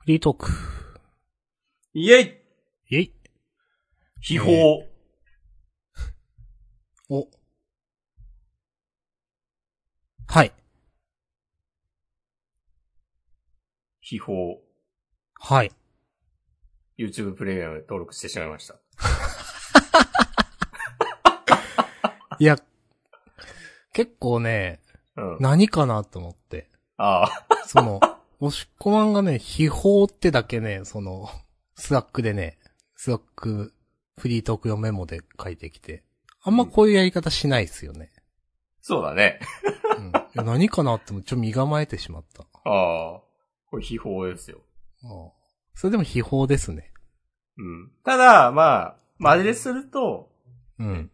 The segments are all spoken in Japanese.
フリートーク。イェイイェイ。秘宝、えお。はい。秘宝、はい。YouTube プレミアム登録してしまいました。いや、結構ね、うん。何かなと思って。ああ、その、押し込まんがね、悲報ってだけね、その、 Slack でね、 Slack、フリートーク用メモで書いてきて。あんまこういうやり方しないですよね。そうだね。うん。いや何かなってもちょっと身構えてしまった。ああ、これ悲報ですよ。ああそれでも悲報ですね。うん。ただ、まあ、マジですると、うん。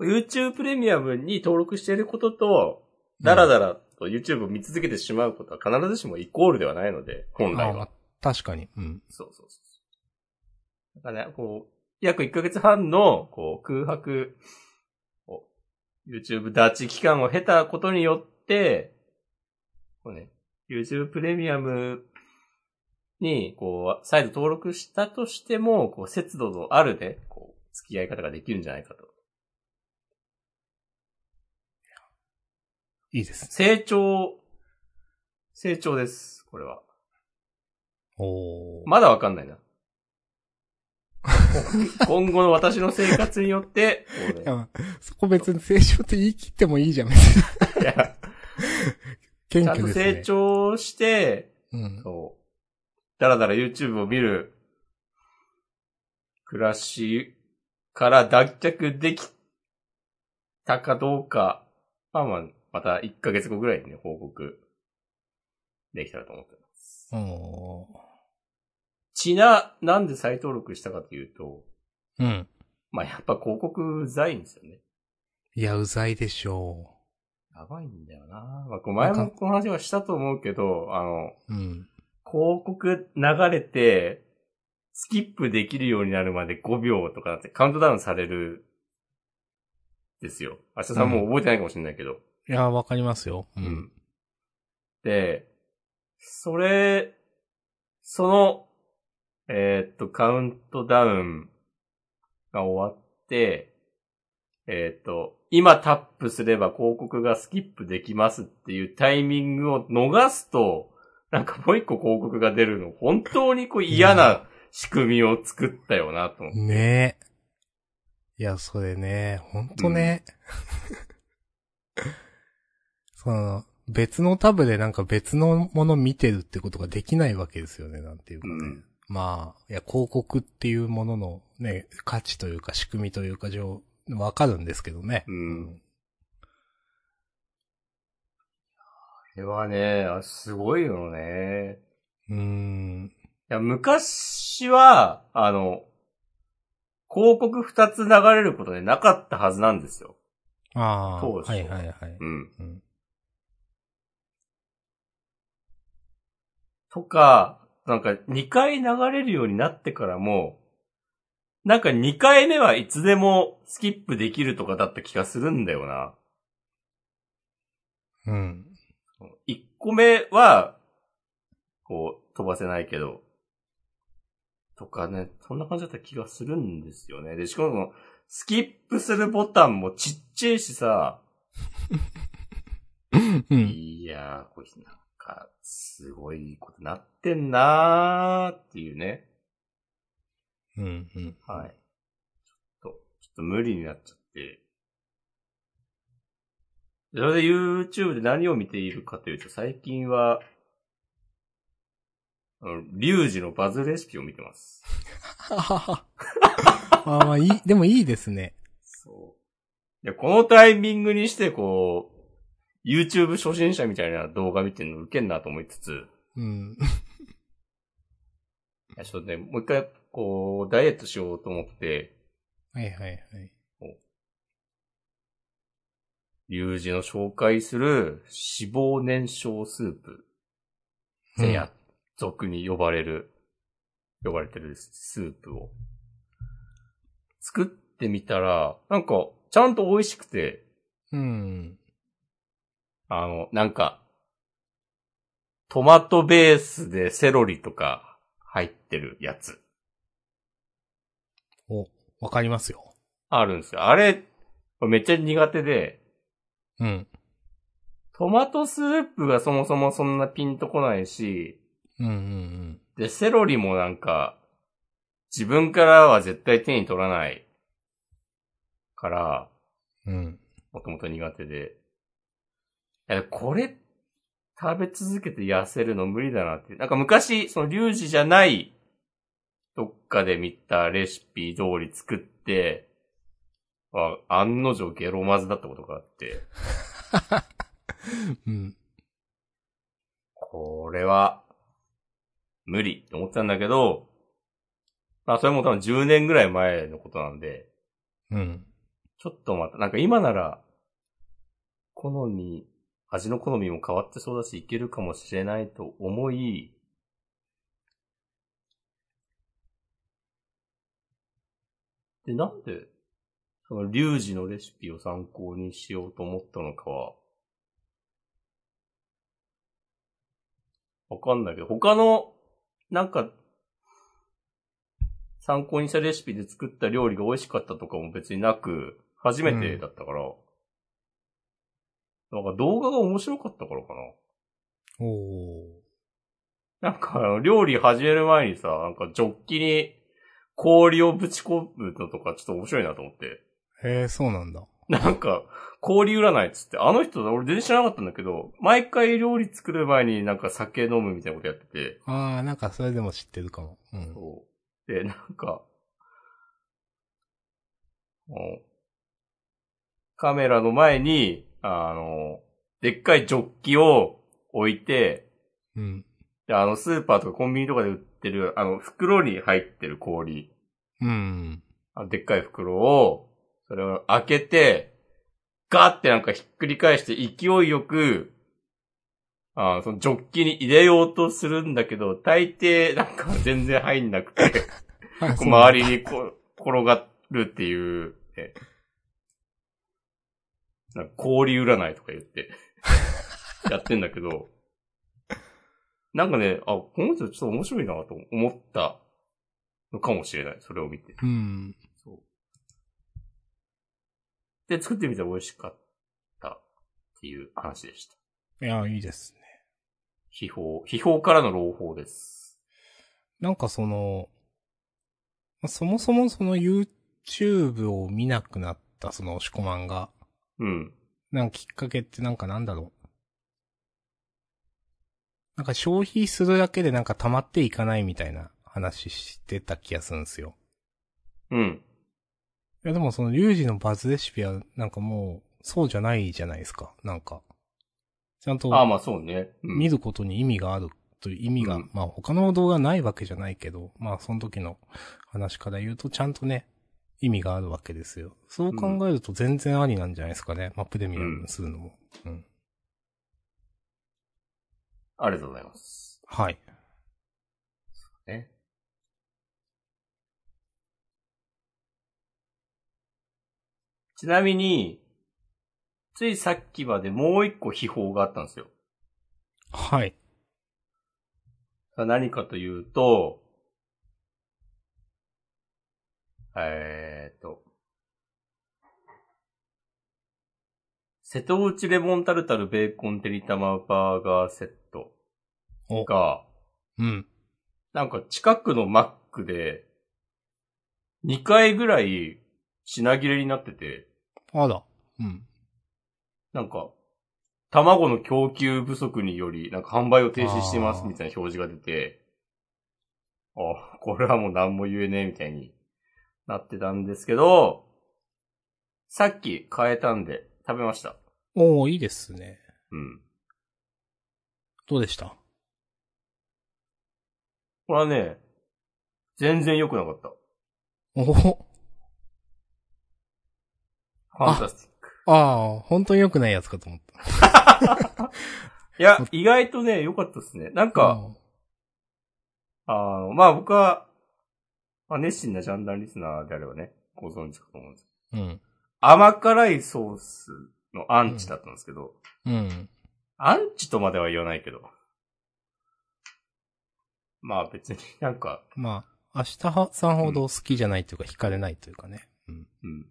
YouTube プレミアムに登録していることと、だらだらと YouTube を見続けてしまうことは必ずしもイコールではないので、本来は。確かに。うん。そうそうそう。だからね、こう、約1ヶ月半の、こう、空白、YouTube ダーチ期間を経たことによって、こうね、YouTube プレミアムに、こう、再度登録したとしても、こう、節度のあるね、こう、付き合い方ができるんじゃないかと。いいですね。成長、成長です、これは。おー。まだわかんないな。今後の私の生活によって、こうねいやそこ別に成長って言い切ってもいいじゃん、別に。いや謙ちゃんと虚ですね。成長して、うん。そう。だらだら YouTube を見る暮らしから脱却できたかどうか、まあまあ、また1ヶ月後ぐらいにね、報告できたらと思ってます。おちな、なんで再登録したかというと、ーうん。まあやっぱ広告うざいんですよね。いや、うざいでしょやばいんだよな。まあ、前もこの話はしたと思うけど、あの、う。うん。広告流れて、スキップできるようになるまで5秒とかだってカウントダウンされる、ですよ。明日さんもう覚えてないかもしれないけど。いや、わかりますよ。う。うんん。で、それ、その、えーっと、カウントダウンが終わって、えーっと、今タップすれば広告がスキップできますっていうタイミングを逃すと、なんかもう一個広告が出るの、本当にこう嫌な仕組みを作ったよなと思って。ねえ。いや、それね、ほんとね。その、別のタブでなんか別のもの見てるってことができないわけですよね、なんていうかね。うんまあ、いや、広告っていうもののね、価値というか仕組みというか上、わかるんですけどね。うん。これはね、あすごいよね。うーん。いや、昔は、あの、広告二つ流れることでなかったはずなんですよ。ああ。そうそうはいはいはい。うん。うん。とか、なんか二回流れるようになってからも、なんか二回目はいつでもスキップできるとかだった気がするんだよな。うん。一個目は、こう、飛ばせないけど、とかね、そんな感じだった気がするんですよね。で、しかも、スキップするボタンもちっちゃいしさ、うん。いやー、これなんか、すごいことなってんなーっていうね。うん。うん。はい。ちょっと、ちょっと無理になっちゃって。それで YouTube で何を見ているかというと、最近は、あの、リュウジのバズレシピを見てます。まあまあ、いい、でもいいですね。そう。いや、このタイミングにして、こう、YouTube 初心者みたいな動画見てるのウケんなと思いつつ、うん。いやちょっとね、もう一回、こう、ダイエットしようと思って、はいはいはい。リュウジの紹介する脂肪燃焼スープ。でや、俗に呼ばれる、呼ばれてるスープを。作ってみたら、なんか、ちゃんと美味しくて、うん。あの、なんか、トマトベースでセロリとか入ってるやつ。お、わかりますよ。あるんですよ。あれ、めっちゃ苦手で、うん。トマトスープがそもそもそんなピンとこないし、うんうんで、セロリもなんか、自分からは絶対手に取らないから、うん。うん。もともと苦手で。いや、これ、食べ続けて痩せるの無理だなって。なんか昔、そのリュウジじゃない、どっかで見たレシピ通り作って、あ案の定ゲロまずだったことがあって、うん。これは、無理って思ってたんだけど、まあそれも多分10年ぐらい前のことなんで、うん。ちょっとまた、なんか今なら、好み、味の好みも変わってそうだし、いけるかもしれないと思い、で、なんで、その、リュウジのレシピを参考にしようと思ったのかは、わかんないけど、他の、なんか、参考にしたレシピで作った料理が美味しかったとかも別になく、初めてだったから、なんか動画が面白かったからかな。おー。なんか料理始める前にさ、なんかジョッキに氷をぶち込むのとかちょっと面白いなと思って。へえ、そうなんだ。なんか、氷占いっつって、あの人、俺全然知らなかったんだけど、毎回料理作る前になんか酒飲むみたいなことやってて、あー、なんかそれでも知ってるかも。うん。そう。で、なんか、カメラの前に、あの、でっかいジョッキを置いて、うん。で、あの、スーパーとかコンビニとかで売ってる、あの、袋に入ってる氷、うん。あのでっかい袋を、それを開けて、ガーってなんかひっくり返して勢いよく、あそのジョッキに入れようとするんだけど、大抵なんか全然入んなくて、あそう周りにこう転がるっていう、ねなんか氷占いとか言って、やってんだけど、なんかね、あ、この人ちょっと面白いなと思ったのかもしれない、それを見て。うん。そう。で、作ってみたら美味しかったっていう話でした。いや、いいですね。秘宝、秘宝からの朗報です。なんかその、そもそもその YouTube を見なくなったその押し込まんが、うん。なんかきっかけってなんかなんだろう。なんか消費するだけでなんか溜まっていかないみたいな話してた気がするんですよ。うん。いやでもそのリュウジのバズレシピはなんかもうそうじゃないじゃないですか。なんか。ちゃんとああ、まあそうね。うん、見ることに意味があるという意味が、うんまあ他の動画ないわけじゃないけど、まあその時の話から言うとちゃんとね、意味があるわけですよ。そう考えると全然ありなんじゃないですかね。マップで見るするのも。うん。ありがとうございます。はい。ね。ちなみに、ついさっきまでもう一個秘宝があったんですよ。はい。何かというと、えーっと、瀬戸内レモンタルタルベーコンてりたまバーガーセットお、が、うん。なんか近くのマックで、2回ぐらい品切れになってて、あら。うん。なんか、卵の供給不足により、なんか販売を停止してますみたいな表示が出て、あ、これはもう何も言えねえみたいになってたんですけど、さっき変えたんで食べました。おー、いいですね。うん。どうでした？これはね、全然良くなかった。おファンタスティック。ああ、本当に良くないやつかと思った。いや、意外とね、良かったですね。なんか、あの、まあ僕は、まあ、熱心なジャンダンリスナーであればね、ご存知かと思うんですうん。うん。甘辛いソースのアンチだったんですけど、うん。アンチとまでは言わないけど、まあ別に なんか、まあ、明日さんほど好きじゃないというか、惹かれないというかね。うん。うん。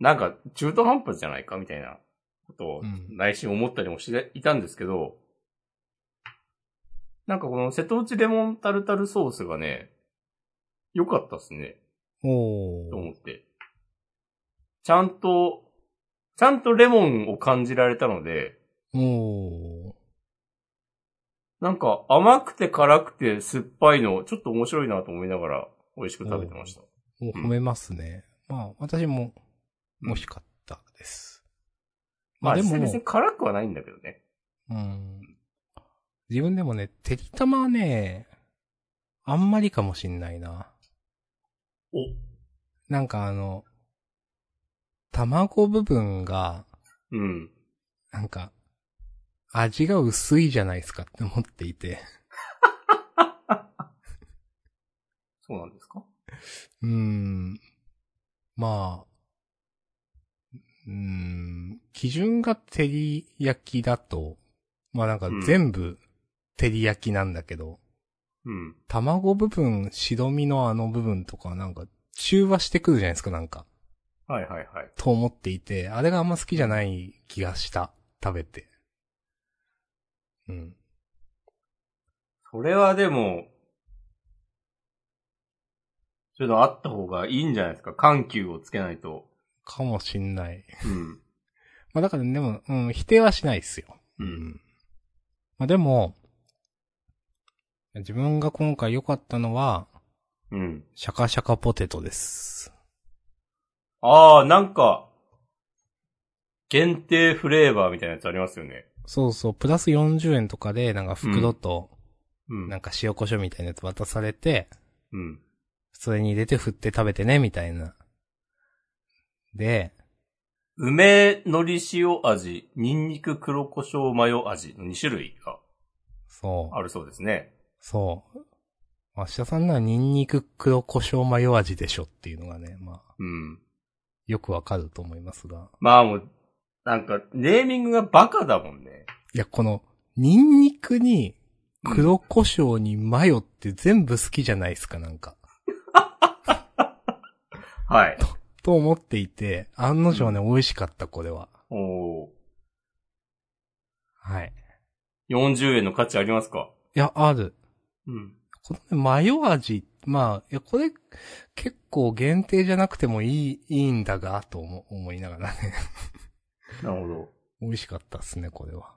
なんか、中途半端じゃないかみたいなことをうん内心思ったりもしていたんですけど、なんかこの瀬戸内レモンタルタルソースがね、良かったっすね。おー。と思って。ちゃんと、ちゃんとレモンを感じられたので、おー。なんか甘くて辛くて酸っぱいの、ちょっと面白いなと思いながら美味しく食べてました。お褒めますね。まあ、私も、美味しかったです。まあ、まあでも別に辛くはないんだけどね。うん。自分でもね、てりたまはね、あんまりかもしんないな。お、なんかあの、卵部分が、うん。なんか、味が薄いじゃないですかって思っていて。そうなんですか？うーん。まあ、うーん、基準が照り焼きだと、まあなんか全部照り焼きなんだけど、うん。卵部分、白身のあの部分とかなんか中和してくるじゃないですか、なんか。はいはいはい。と思っていて、あれがあんま好きじゃない気がした。食べて。うん。それはでも、そういうのあった方がいいんじゃないですか？緩急をつけないと。かもしんない。うん。まあだからでも、うん、否定はしないですよ。うん。まあでも、自分が今回良かったのは、うん。シャカシャカポテトです。ああ、なんか、限定フレーバーみたいなやつありますよね。そうそう、プラス40円とかで、なんか袋と、うん。なんか塩コショウみたいなやつ渡されて、うん。それに入れて振って食べてね、みたいな。で、梅のり塩味、ニンニク黒胡椒マヨ味の2種類がそう、あるそうですね。そう。明日さんならニンニク黒胡椒マヨ味でしょっていうのがね、まあ、うん。よくわかると思いますが。まあもう、なんか、ネーミングがバカだもんね。いや、この、ニンニクに、黒胡椒にマヨって全部好きじゃないですか、なんか。はい。と思っていて、案の定ね、美味しかった、これは。おーはい。40円の価値ありますか？いや、ある。うん。このね、マヨ味、まあ、いや、これ、結構限定じゃなくてもいい、いいんだが、と思、思いながらね。なるほど。美味しかったっすね、これは。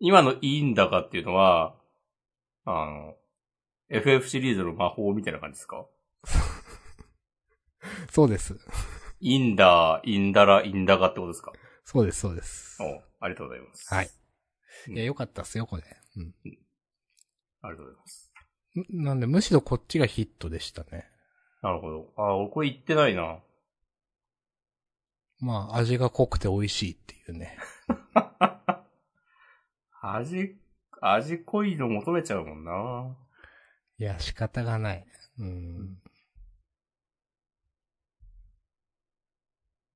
今のいいんだかっていうのは、あの、FF シリーズの魔法みたいな感じですか？そうです。インダー、インダラ、インダガってことですか？そうです、そうです。おありがとうございます。はい。うんいや、よかったっすよ、これ。うん。ありがとうございます。んなんで、むしろこっちがヒットでしたね。なるほど。あ、俺これ言ってないな。まあ、味が濃くて美味しいっていうね。味、味濃いの求めちゃうもんな。いや、仕方がない。うん。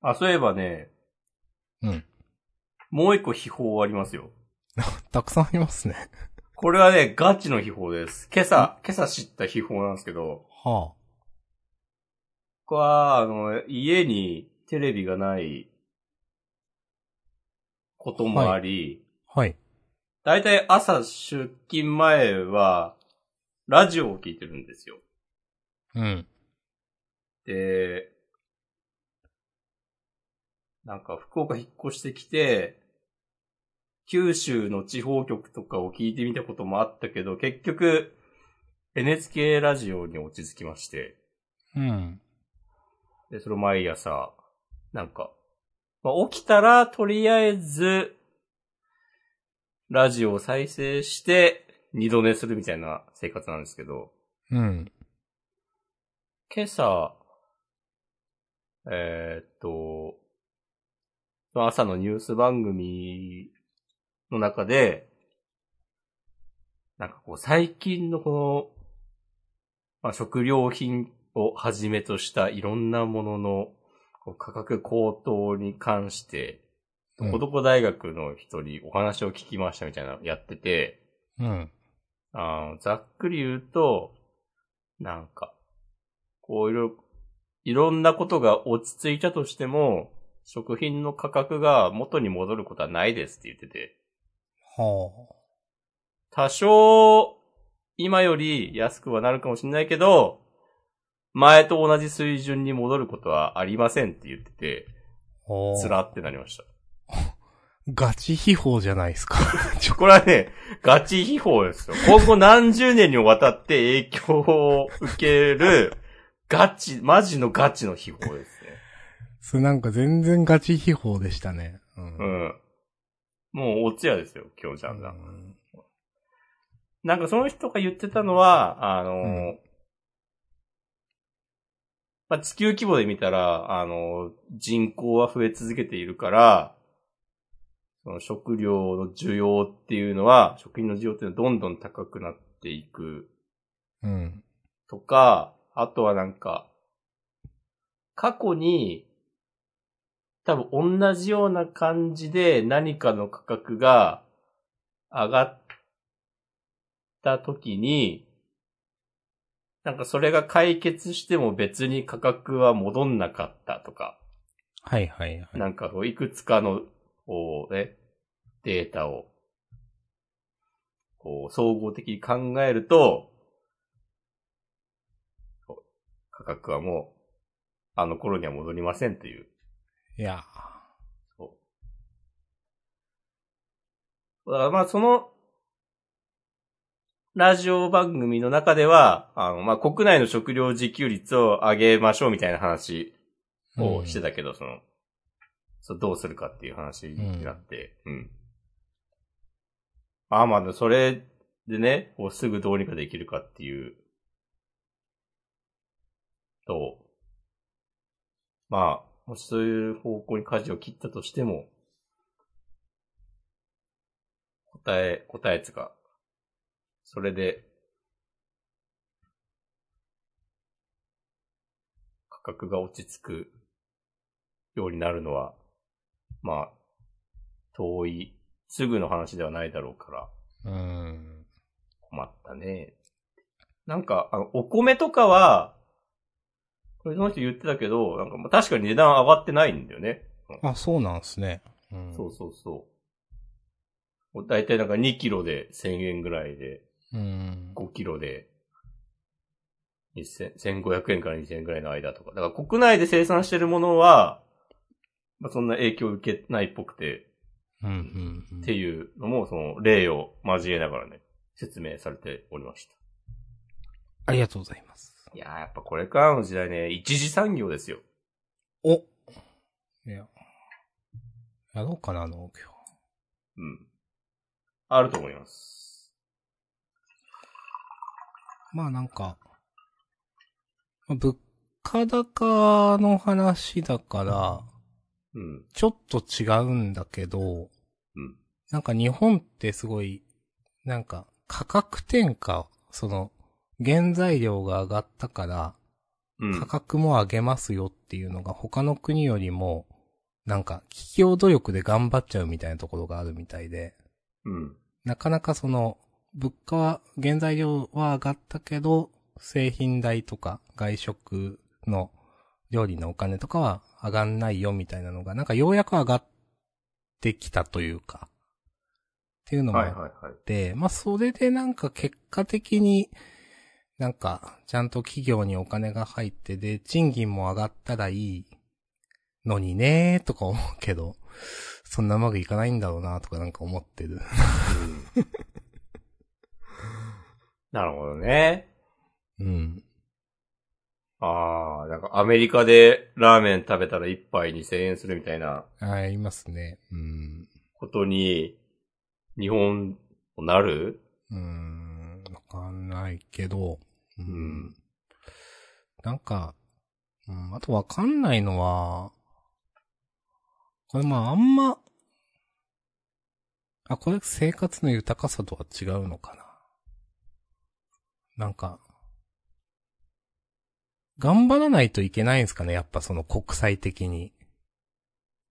あ、そういえばね、うん。もう一個秘宝ありますよ。たくさんありますね。これはね、ガチの秘宝です。今朝、今朝知った秘宝なんですけど、はこれは、あの、家にテレビがないこともあり、あ。はい。だいたい朝出勤前は、ラジオを聞いてるんですよ。うん。で、なんか福岡引っ越してきて、九州の地方局とかを聞いてみたこともあったけど、結局、NHK ラジオに落ち着きまして、うん。で、それを毎朝、なんか、まあ、起きたら、とりあえず、ラジオを再生して、二度寝するみたいな生活なんですけど、うん。今朝、えーっと、朝のニュース番組の中で、なんかこう最近のこの、まあ、食料品をはじめとしたいろんなものの価格高騰に関して、うんどこどこ大学の人にお話を聞きましたみたいなのやってて、うん。あのざっくり言うと、なんか、こういろ、いろんなことが落ち着いたとしても、食品の価格が元に戻ることはないですって言ってて、は多少、今より安くはなるかもしれないけど、前と同じ水準に戻ることはありませんって言ってて、あ。はあ。つらってなりました。ガチ秘宝じゃないですか。これはね、ガチ秘宝ですよ。今後何十年にもわたって影響を受ける、ガチ、マジのガチの秘宝ですね。それなんか全然ガチ秘宝でしたね。うん。うん。もうおつやですよ、今日ちゃんが。うんなんかその人が言ってたのは、あのーうんまあ、地球規模で見たら、あのー人口は増え続けているから、その食料の需要っていうのは、食品の需要っていうのはどんどん高くなっていくうん。とか、あとはなんか、過去に、多分同じような感じで何かの価格が上がった時に、なんかそれが解決しても別に価格は戻んなかったとか、はいはいはい。なんかこういくつかの、こうね、データを、こう総合的に考えると、価格はもう、あの頃には戻りませんという。いや。そう。だからまあその、ラジオ番組の中では、あの、まあ国内の食料自給率を上げましょうみたいな話をしてたけど、その、そうどうするかっていう話になって、うん。ああ、まあ、それでね、こうすぐどうにかできるかっていう、と、まあ、もしそういう方向に舵を切ったとしても、答え、答えつか、それで、価格が落ち着くようになるのは、まあ、遠い、すぐの話ではないだろうから、うん。困ったね。なんか、あの、お米とかは、これその人言ってたけど、なんかまあ確かに値段上がってないんだよね。あ、そうなんですね。うん。そうそうそう。だいたいなんか2キロで1000円ぐらいで、うん。5キロで2000 1500円から2000円ぐらいの間とか。だから国内で生産してるものは、まあ、そんな影響を受けないっぽくて、うん、うんうん。っていうのも、その例を交えながらね、説明されておりました。ありがとうございます。いやー、やっぱこれからの時代ね、一次産業ですよ。おいや。やろうかな、農業。うん。あると思います。まあなんか、まあ物価高の話だから、うん。ちょっと違うんだけど、うん。なんか日本ってすごい、なんか価格転嫁、その、原材料が上がったから、うん。価格も上げますよっていうのが他の国よりも、なんか企業努力で頑張っちゃうみたいなところがあるみたいで、うん。なかなかその、物価は、原材料は上がったけど、製品代とか外食の料理のお金とかは上がんないよみたいなのが、なんかようやく上がってきたというか、っていうのもあっはいはいはい。て、まあそれでなんか結果的に、なんか、ちゃんと企業にお金が入ってで、賃金も上がったらいいのにねーとか思うけど、そんなうまくいかないんだろうなとかなんか思ってる。うんなるほどね。うん。ああ、なんかアメリカでラーメン食べたら一杯2000円するみたいなありますね。うん。ことに、日本もなる？うーん。わかんないけど、ううんん。なんか、うん、あとわかんないのは、これまああんま、あ、これ生活の豊かさとは違うのかな。なんか、頑張らないといけないんですかね、やっぱその国際的に。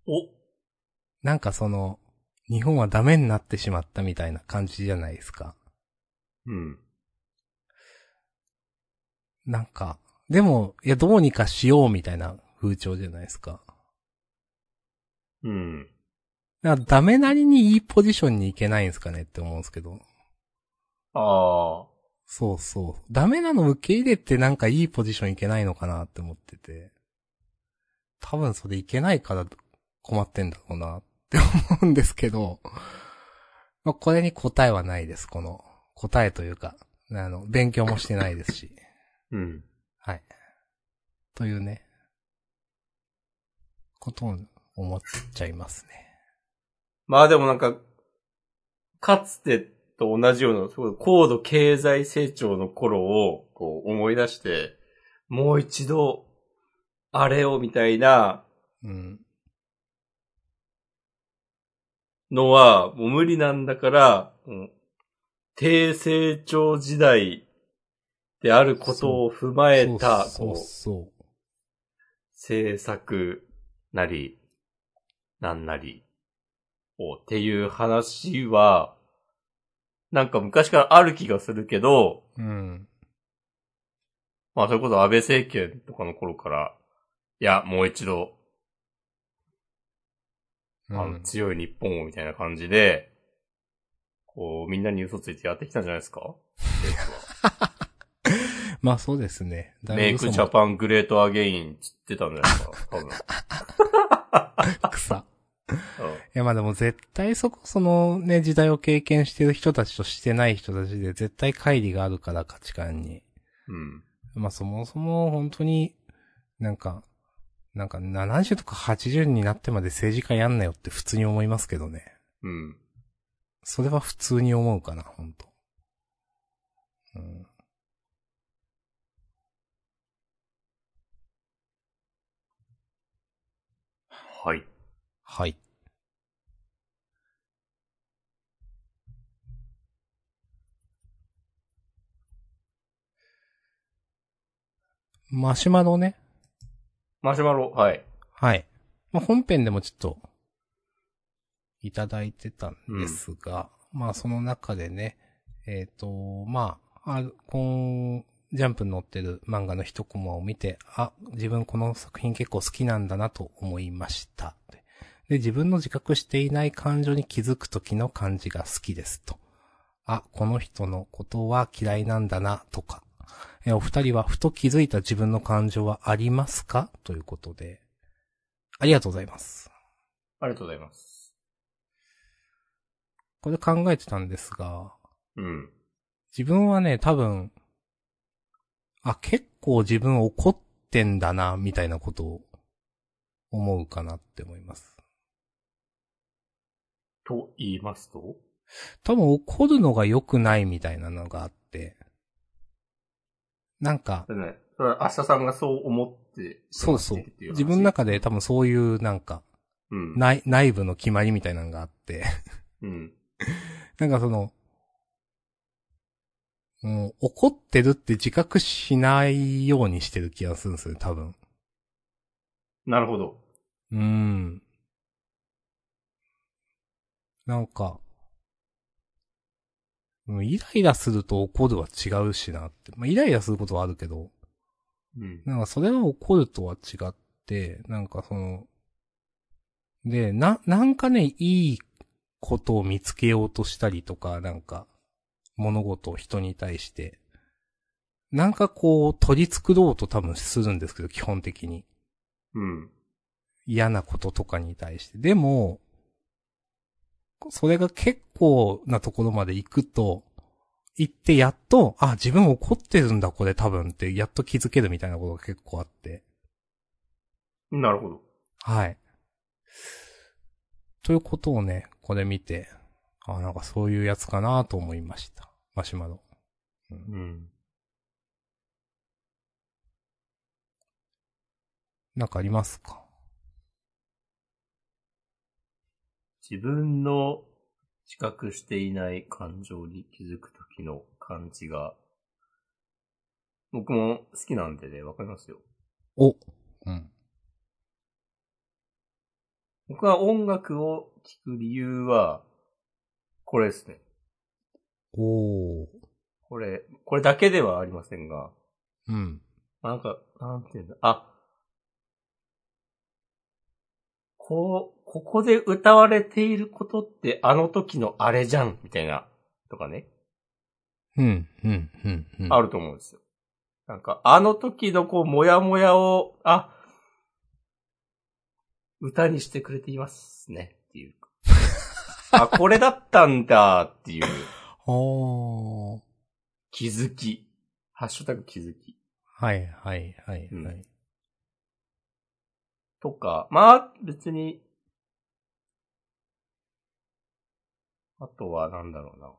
おなんかその、日本はダメになってしまったみたいな感じじゃないですか。うん。なんか、でも、いや、どうにかしようみたいな風潮じゃないですか。うん。だからダメなりにいいポジションに行けないんですかねって思うんですけど。ああ。そうそう。ダメなの受け入れてなんかいいポジションいけないのかなって思ってて。多分それいけないから困ってんだろうなって思うんですけど。まあ、これに答えはないです。この答えというか、あの、勉強もしてないですし。うん。はい。というね、ことを思っちゃいますね。まあでもなんか、かつてと同じような、高度経済成長の頃をこう思い出して、もう一度、あれをみたいなうん。のはもう無理なんだから、うん低成長時代であることを踏まえた、そうそう政策なり、なんなりをっていう話は、なんか昔からある気がするけど、そう。うん。まあそれこそ安倍政権とかの頃から、いや、もう一度、うあのん、強い日本をみたいな感じで、こう、みんなに嘘ついてやってきたんじゃないですか？まあそうですね。だ Make Ja pan Great Again つってたんじゃないですか？多分。ン 草。うんいやまあでも絶対そこ、そのね、時代を経験してる人たちとしてない人たちで絶対乖離があるから価値観に。うん。まあそもそも本当に、なんか、なんか70とか80になってまで政治家やんなよって普通に思いますけどね。うん。それは普通に思うかな、本当うん。はい。はい。マシュマロね。マシュマロ、はい。はい。まあ、本編でもちょっと、いただいてたんですが、まあ、その中でね、えっ、と、まあ、あこの、ジャンプに載ってる漫画の一コマを見て、あ、自分この作品結構好きなんだなと思いました。で、自分の自覚していない感情に気づく時の感じが好きですと。あ、この人のことは嫌いなんだな、とか。えお二人はふと気づいた自分の感情はありますか？ということで。ありがとうございます。ありがとうございます。これ考えてたんですが、うん。自分はね、多分、あ、結構自分怒ってんだな、みたいなことを思うかなって思います。と言いますと？多分怒るのが良くないみたいなのがあって、なんか、ね、それは明日さんがそう思ってそうそう自分の中で多分そういうなんか、うん。内、内部の決まりみたいなのがあって、うん。なんかその、もう怒ってるって自覚しないようにしてる気がするんですよ、多分。なるほど。うーん。なんか、うんイライラすると怒るは違うしなって。まあ、イライラすることはあるけど、うん。なんかそれは怒るとは違って、なんかその、で、な、なんかね、いいことを見つけようとしたりとか、なんか、物事を人に対して、なんかこう、取り繕おうと多分するんですけど、基本的に。うん。嫌なこととかに対して。でも、それが結構なところまで行くと、行ってやっと、あ、自分怒ってるんだ、これ多分って、やっと気づけるみたいなことが結構あって。なるほど。はい。ということをね、これ見て、あ、なんかそういうやつかなと思いました。マシュマロ。うん。なんかありますか？自分の自覚していない感情に気づくときの感じが、僕も好きなんでね、わかりますよ。お。うん。僕は音楽を聴く理由は、これですね。おー。これ、これだけではありませんが、うん。なんか、なんていうんだ、あ、こう、ここで歌われていることってあの時のあれじゃん、みたいな、とかね、うん、うん、うん、うん。あると思うんですよ。なんか、あの時のこう、もやもやを、あ、歌にしてくれていますね、っていう。あ、これだったんだ、っていうおー。気づき。ハッシュタグ気づき。はい、はい、はい、うんはい。とか、まあ、別に、あとはなんだろうな。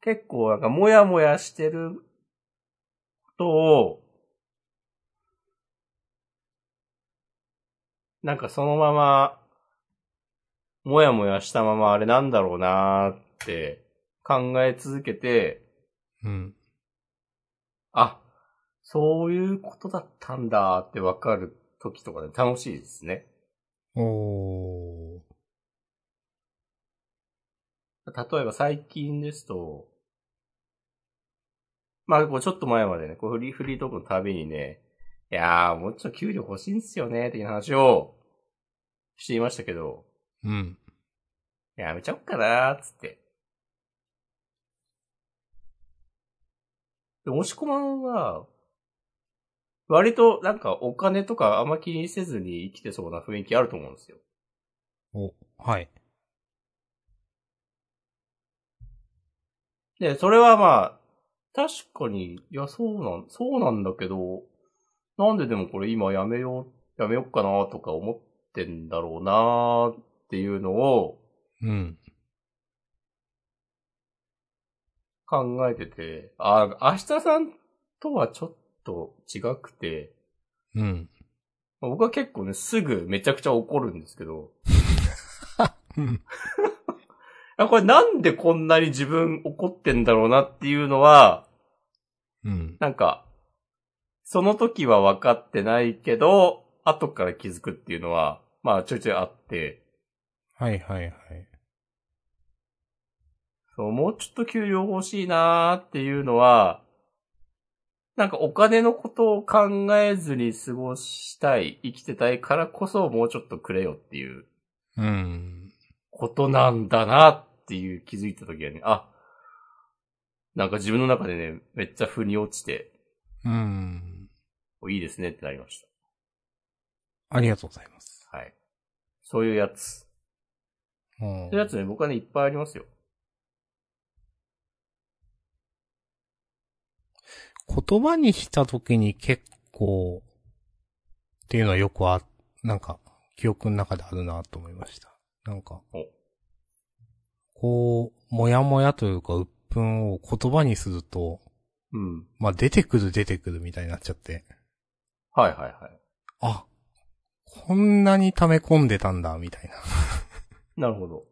結構なんかもやもやしてることを、なんかそのまま、もやもやしたままあれなんだろうなーって考え続けて、うん。あ、そういうことだったんだってわかる時とかで楽しいですね。おー。例えば最近ですと、まあ、こうちょっと前までね、こうフリー、フリートークのたびにね、いやー、もうちょっと給料欲しいんすよね、っていう話をしていましたけど、うん。やめちゃおっかなー、つって。で、押し込まんは、割となんかお金とかあんま気にせずに生きてそうな雰囲気あると思うんですよ。お、はい。で、それはまあ、確かに、いや、そうなん、そうなんだけど、なんででもこれ今やめよう、やめよっかなとか思ってんだろうなっていうのをうん。考えてて、あ、明日さんとはちょっと違くて、うん。まあ僕は結構ね、すぐめちゃくちゃ怒るんですけど、うん。これなんでこんなに自分怒ってんだろうなっていうのは、うん。なんか、その時は分かってないけど、後から気づくっていうのは、まあちょいちょいあって、はいはいはい。そう、もうちょっと給料欲しいなーっていうのは、なんかお金のことを考えずに過ごしたい、生きてたいからこそもうちょっとくれよっていううん。ことなんだなっていう気づいた時はね、あ、なんか自分の中でね、めっちゃ腑に落ちて、うん。おいいですねってなりましありがとうございます。た。はい。そういうやつ。うんそういうやつね、僕はね、いっぱいありますよ。言葉にした時に結構、っていうのはよくあ、なんか、記憶の中であるなと思いました。なんかお、こう、もやもやというか、鬱憤を言葉にすると、うん。まあ、出てくる出てくるみたいになっちゃって、はいはいはい。あ、こんなに溜め込んでたんだ、みたいな。っなるほど。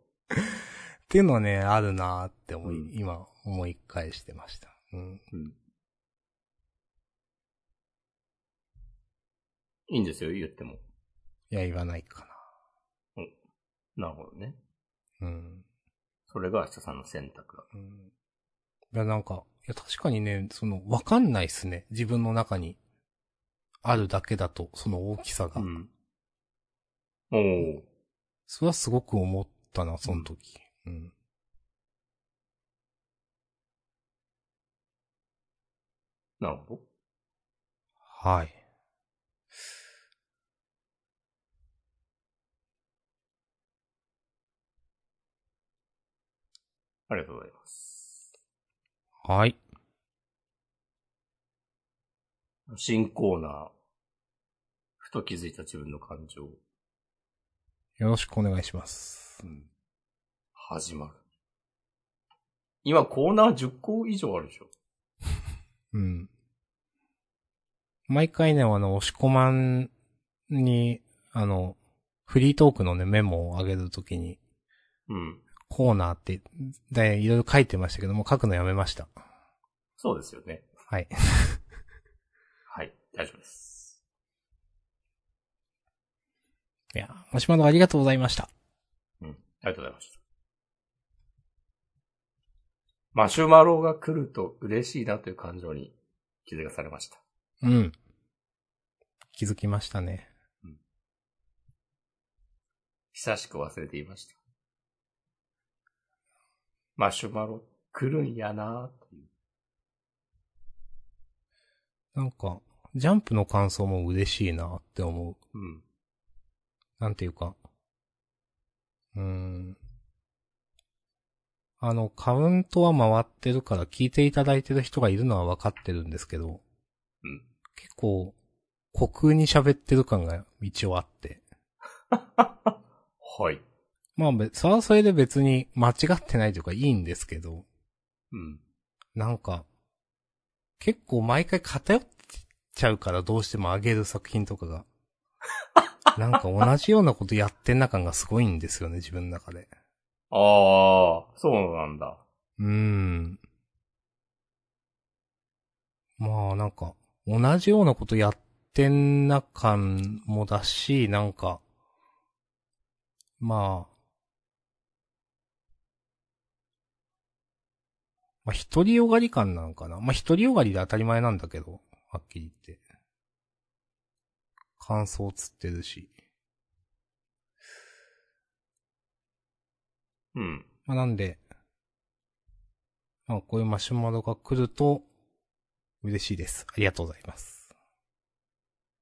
ていうのはね、あるなって思い、うん今、思い返してました。うん。うん。いいんですよ、言っても。いや、言わないかなるほどね。な。うん。それが明日さんの選択だ。うん。いや、なんか、いや、確かにね、その、わかんないっすね。自分の中に、あるだけだと、その大きさが。うん。おー。それはすごく思ったな、その時。うん。なるほど。はい。ありがとうございます。はい。新コーナー。ふと気づいた自分の感情。よろしくお願いします。うん。始まる。今コーナー10個以上あるでしょ うん。毎回ね、あの、押し込まんに、あの、フリートークのね、メモを上げるときに、うん。コーナーって、で、いろいろ書いてましたけども、書くのやめました。そうですよね。はい。はい。大丈夫です。いや、もしまどありがとうございました。ありがとうございました。マシュマロが来ると嬉しいなという感情に気づかされました。うん。気づきましたね。久しく忘れていました。マシュマロ来るんやなっていう。なんか、ジャンプの感想も嬉しいなって思う。うん。なんていうか。うーん。あの、カウントは回ってるから聞いていただいてる人がいるのは分かってるんですけど、うん。結構、虚空に喋ってる感が一応あって。はい。まあ、べそれはそれで別に間違ってないというかいいんですけど、うん。なんか、結構毎回偏っちゃうからどうしても上げる作品とかが。なんか同じようなことやってんな感がすごいんですよね、自分の中で。ああ、そうなんだ。うーん。まあなんか、同じようなことやってんな感もだし、なんか、まあ、まあ、独りよがり感なのかな。まあ、独りよがりで当たり前なんだけど、はっきり言って。感想つってるし。うん。まあ、なんで、まあ、こういうマシュマロが来ると、嬉しいです。ありがとうございます。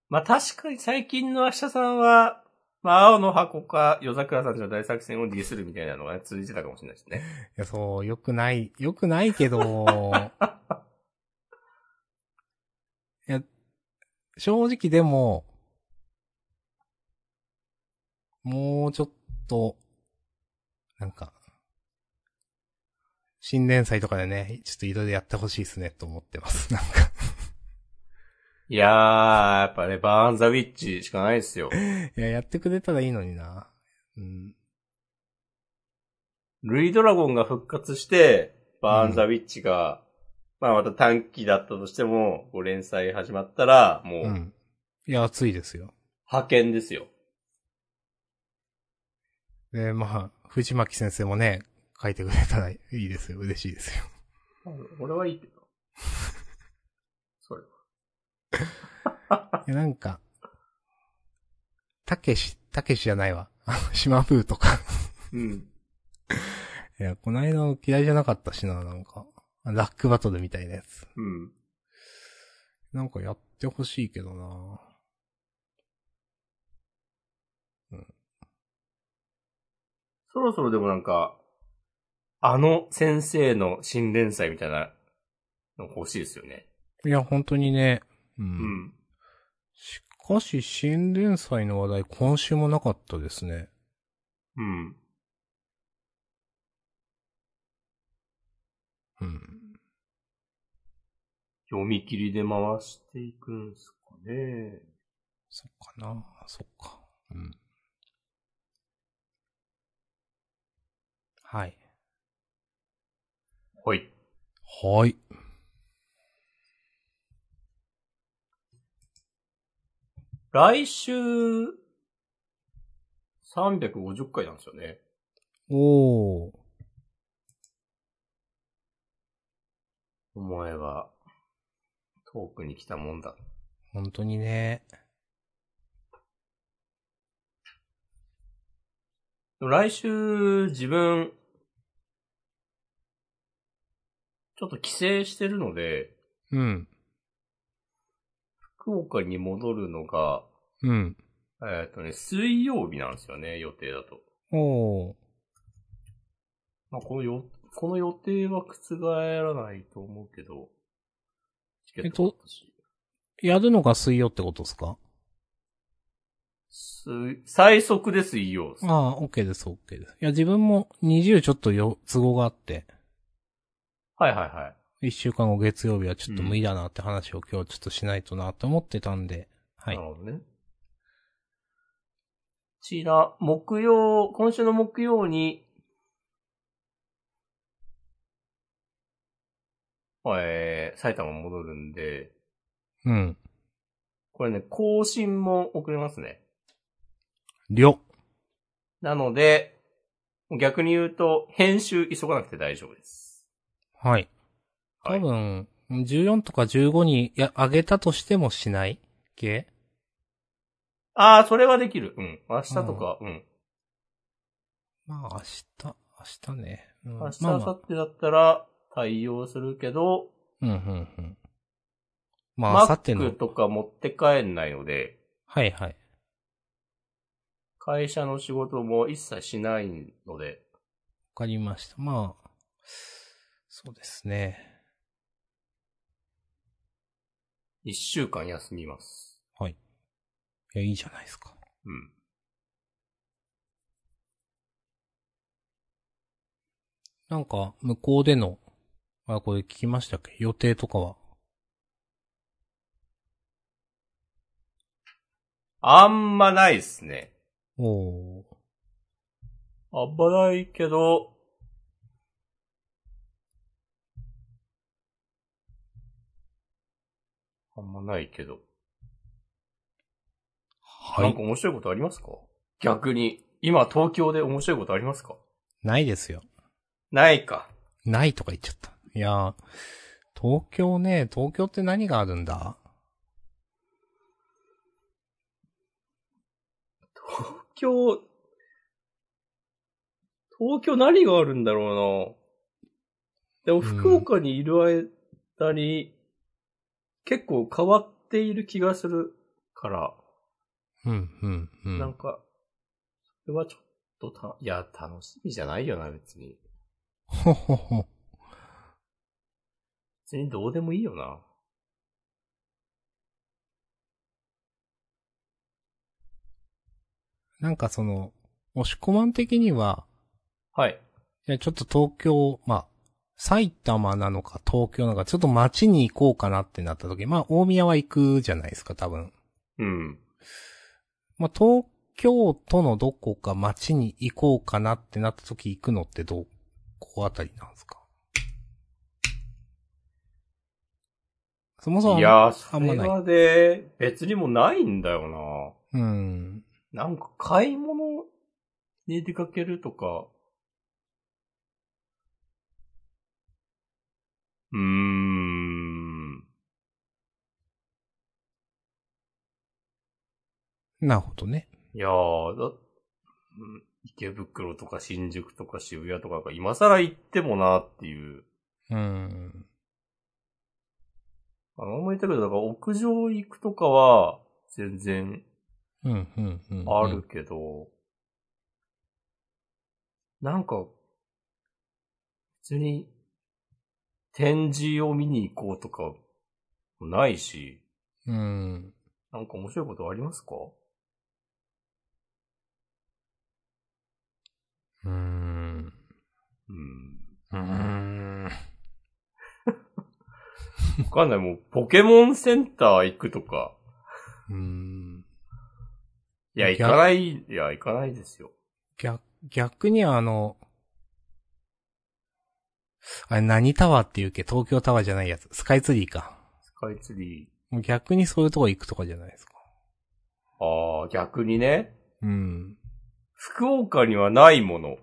まあ確かに最近の明日さんは、まあ青の箱か夜桜さんたちの大作戦をディスるみたいなのがね、通じてたかもしれないですね。いや、そう、よくない、よくないけど、いや、正直でも、もうちょっと、なんか、新連載とかでね、ちょっといろいろやってほしいですね、と思ってます。なんか。いやー、やっぱね、バーンザウィッチしかないですよ。いや、やってくれたらいいのにな。うん。ルイドラゴンが復活して、バーンザウィッチが、まあまた短期だったとしても、こう連載始まったら、もう、うん。いや、熱いですよ。派遣ですよ。で、まあ、藤巻先生もね、書いてくれたらいいですよ。嬉しいですよ。俺はいいけど。それいや、なんか、たけし、たけしじゃないわ。あの、島ブーとか。うん。いや、この間の嫌いじゃなかったしな、なんか。ラックバトルみたいなやつ。うん。なんかやってほしいけどなそろそろでもなんか、あの先生の新連載みたいなの欲しいですよね。いや、本当にね。う。うんん。しかし、新連載の話題、今週もなかったですね。うん。うん。読み切りで回していくんすかね。そっかなそっか。うん。はい。はい。はい。来週、350回なんですよね。おー。思えば、遠くに来たもんだ。本当にね。来週、自分、ちょっと帰省してるので、うん。福岡に戻るのが、うん。えっ、とね、水曜日なんですよね、予定だと。おー。まあ、このよ、この予定は覆らないと思うけど、チケット買ったしやるのが水曜ってことですか？す最速で水曜です。ああ、OK です、OK です。いや、自分も20ちょっとよ、都合があって、はいはいはい。一週間後月曜日はちょっと無理だなって話を今日ちょっとしないとなって思ってたんで、はいな。るほどね。こちら、木曜、今週の木曜に、えー、埼玉戻るんで、うん。これね、更新も遅れますね。りょ。なので、逆に言うと、編集急がなくて大丈夫です。はい。はい多分、14とか15にや上げたとしてもしない系？ああ、それはできる。うん。明日とか、うん。まあ明日、明日ね。うん、明日、明後日だったら対応するけど、うん、うん、うん。まあ、明後日の Mac、とか持って帰んないので、はいはい。会社の仕事も一切しないので、わかりました。まあ、そうですね。一週間休みます。はい。いや、いいじゃないですか。うん。なんか、向こうでの、あ、これ聞きましたっけ？予定とかは？あんまないっすね。おー。あんまないけど、あんまないけど。はいなんか。面白いことありますか？逆に。今東京で面白いことありますか？ないですよ。ないか。ないとか言っちゃった。いやー、東京ね、東京って何があるんだ？東京、東京何があるんだろうな。でも福岡にいる間に、結構変わっている気がするから、うん、うん、うん。なんか、それはちょっとた、いや、楽しみじゃないよな、別に。ほほほ。別にどうでもいいよな。なんかその、押し込まん的には、はい。いや、ちょっと東京、まあ、埼玉なのか東京なのか、ちょっと街に行こうかなってなった時、まあ、大宮は行くじゃないですか、多分。うん。まあ、東京都のどこか街に行こうかなってなった時行くのってどこあたりなんですか？そもそも、いやー、あんまないそれまで、別にもうないんだようん。な。なんか買い物に出かけるとか。うーん。なるほどね。いやー、だ、うん池袋とか新宿とか渋谷とかが今更行ってもなっていう。うん。あの、思いたけど、だから屋上行くとかは、全然うん、うん、うん。ある。けど、なんか、別に、展示を見に行こうとか、もないし、うん。なんか面白いことありますか？うん。うん。うーん。わかんない。もう、ポケモンセンター行くとか。うん。いや、行かない、いや、行かないですよ。逆、逆にあの、あれ何タワーっていうっけ？東京タワーじゃないやつ。スカイツリーか。スカイツリもう逆にそういうとこ行くとかじゃないですか。ー。ああ、逆にね。うん。福岡にはないもの。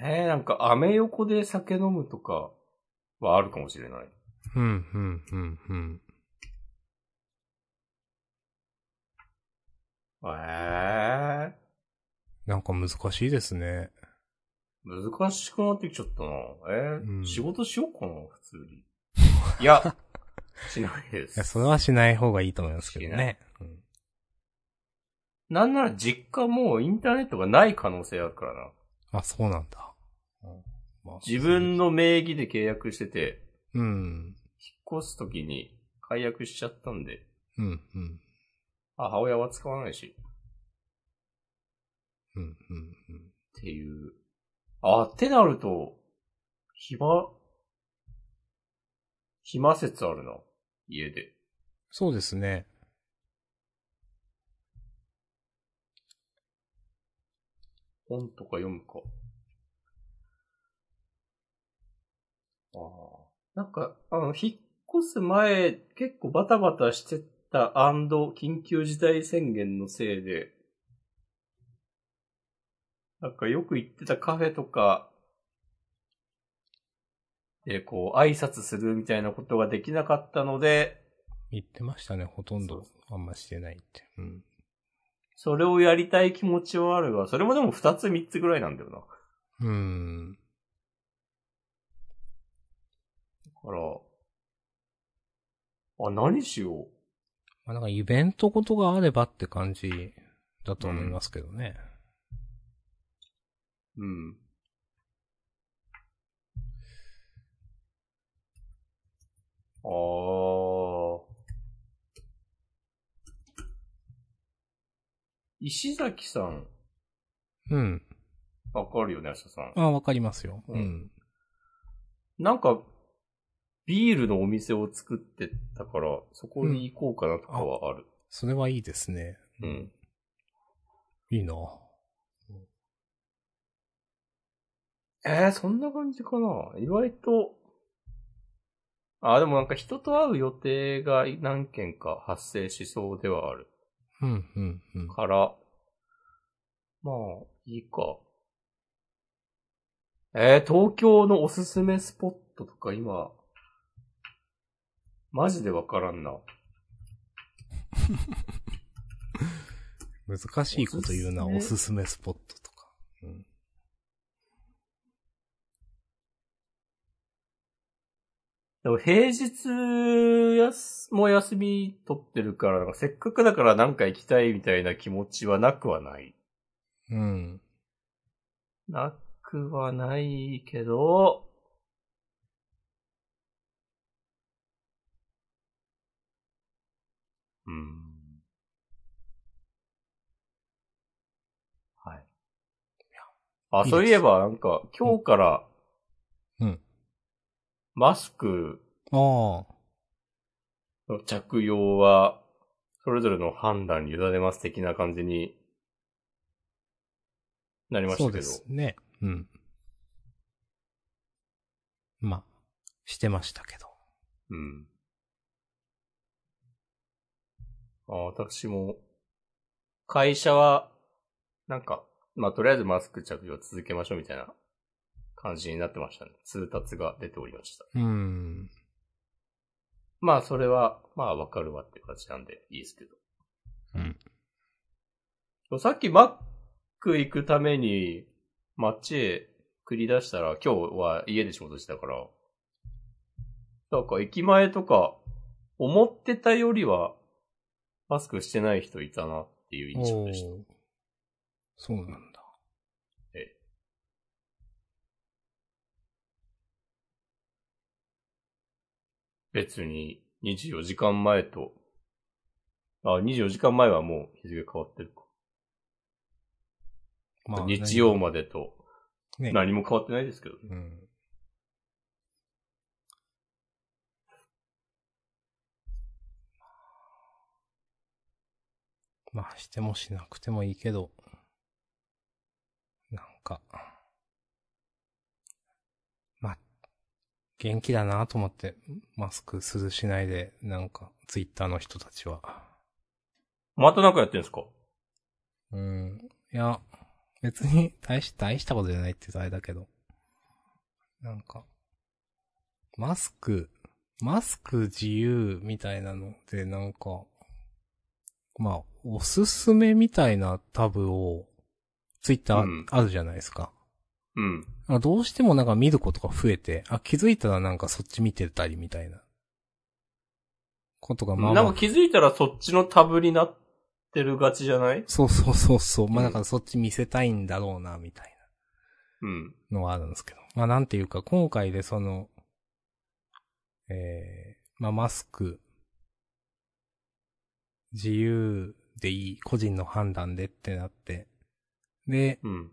えー、なんか、アメ横で酒飲むとかはあるかもしれない。うん、うん、うん、うん。えなんか難しいですね。ー、難しくなってきちゃったな。えーうん仕事しようかな、普通に。いや、しないでいや、す。それはしない方がいいと思いますけどねい。なんなら実家もうインターネットがない可能性あるからな。あ、そうなんだ。うんまあ自分の名義で契約してて、うん。引っ越すときに解約しちゃったんで、うん、うん。母親は使わないし、うん、うん、うん。っていう。あ、ってなると、暇、暇説あるな。家で。そうですね。本とか読むか。ああ。なんか、あの、引っ越す前、結構バタバタしてた緊急事態宣言のせいで、なんかよく行ってたカフェとか、で、こう、挨拶するみたいなことができなかったので、言ってましたね、ほとんどあんましてないって。うん。それをやりたい気持ちはあるが、それもでも二つ三つぐらいなんだよな。だうーん。から、あ、何しよまあなんかイベントことがあればって感じだと思いますけどね。う。うん。あー。石崎さん、うん。わかるよね、明日さん。あわかりますよ。ううんん。なんか、ビールのお店を作ってたから、そこに行こうかなとかはある。それはいいですね。うん。いいな。えー、そんな感じかな意外と、あ、でもなんか人と会う予定が何件か発生しそうではあるうん、うん、うん。から、まあ、いいか。えー、東京のおすすめスポットとか今、マジでわからんな。難しいこと言うな、おすすおすすめスポットとか。うん。でも平日やす、も休み取ってるから、かせっかくだからなんか行きたいみたいな気持ちはなくはない。うん。なくはないけど、うん。はい。あ、そういえばなんか今日から、うん。マスク。の着用は、それぞれの判断に委ねます的な感じになりましたけど。そうですね。うん。まあ、してましたけど。うん。あ私も、会社は、なんか、まあ、とりあえずマスク着用続けましょうみたいな感じになってましたね。通達が出ておりました。うん。まあ、それは、まあ、わかるわって感じなんでいいですけうん。ど。さっきマック行くために、街へ繰り出したら、今日は家で仕事してたから、なんか駅前とか、思ってたよりは、マスクしてない人いたなっていう印象でした。そうなんだ。別に24時間前と、あ、24時間前はもう日付変わってるか。まあ、日曜までとね。何も変わってないですけどね。うん。まあ、してもしなくてもいいけど、なんか、まあ、元気だなと思って、マスクするしないで、なんか、ツイッターの人たちは。またなんかやってんすか？うん。いや、別に大し、大したことじゃないってあれだけど。なんか、マスク、マスク自由みたいなので、なんか、まあ、おすすめみたいなタブを、ツイッターうんあるじゃないですか。うん。あどうしてもなんか見ることが増えて、あ、気づいたらなんかそっち見てたりみたいな。ことがまあまあなんか気づいたらそっちのタブになってるがちじゃない？そうそうそうそう。まあうんだからそっち見せたいんだろうな、みたいうん。なのはあるんですけど。まあなんていうか、今回でその、えー、まあマスク、自由でいい、個人の判断でってなって、で、うん。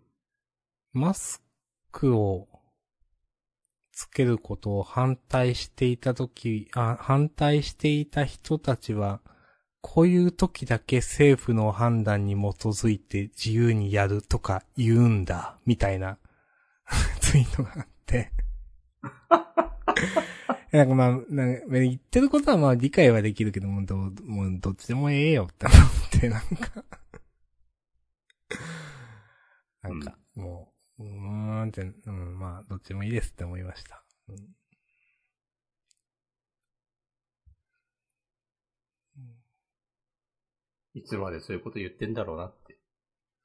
マスクをつけることを反対していたとき、あ、反対していた人たちは、こういう時だけ政府の判断に基づいて自由にやるとか言うんだ、みたいな ツイートがあって。なんかまあ、なんか言ってることはまあ理解はできるけども、どう、もうどっちでもええよって思って、なんか。なんか、もう、うーんって、うん、まあ、どっちもいいですって思いました。うんいつまでそういうこと言ってんだろうなって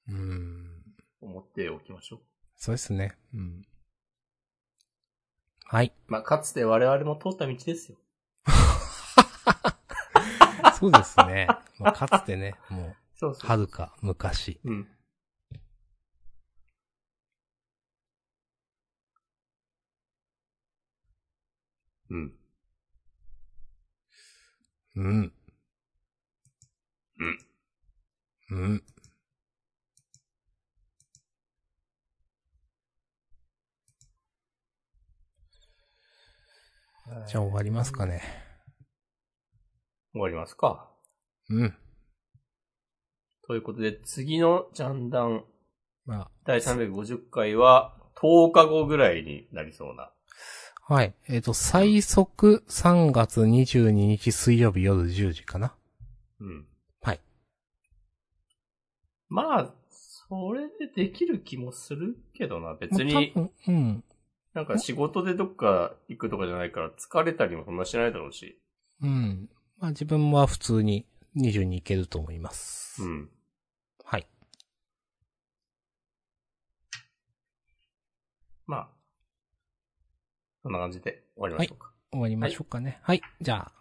うん。思っておきましょう。そうですね。うん。はい。まあ、かつて我々も通った道ですよ。そうですね。まあ、かつてね、もう、そうそはるか昔。うん。うん。うん。うん。うん。じゃあ終わりますかね。終わりますか。うん。ということで、次のジャンダンま第350回は10日後ぐらいになりそうな。あ、はい。えっ、と、最速3月22日水曜日夜10時かな。うん。はい。まあ、それでできる気もするけどな。別に、うん。なんか仕事でどっか行くとかじゃないから疲れたりもそんなしないだろうし。うん。まあ自分は普通に22いけると思います。うん。はい。まあ、そんな感じで終わりましょうか。終わりましょうかね。はい。じゃあ、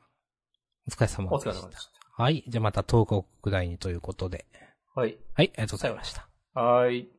お疲れ様おでした。疲れ様でしはい。じゃあまた東国ぐらいにということで。た。はい。はい、ありがとうございました。はーい。